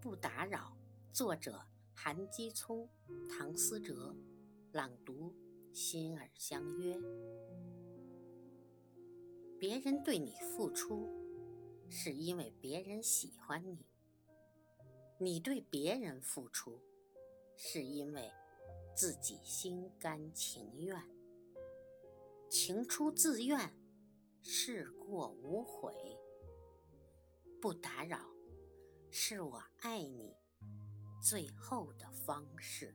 不打扰。作者：韩基聪、唐思哲。朗读：心儿相约。别人对你付出，是因为别人喜欢你；你对别人付出，是因为自己心甘情愿。情出自愿，事过无悔。不打扰，是我爱你最后的方式。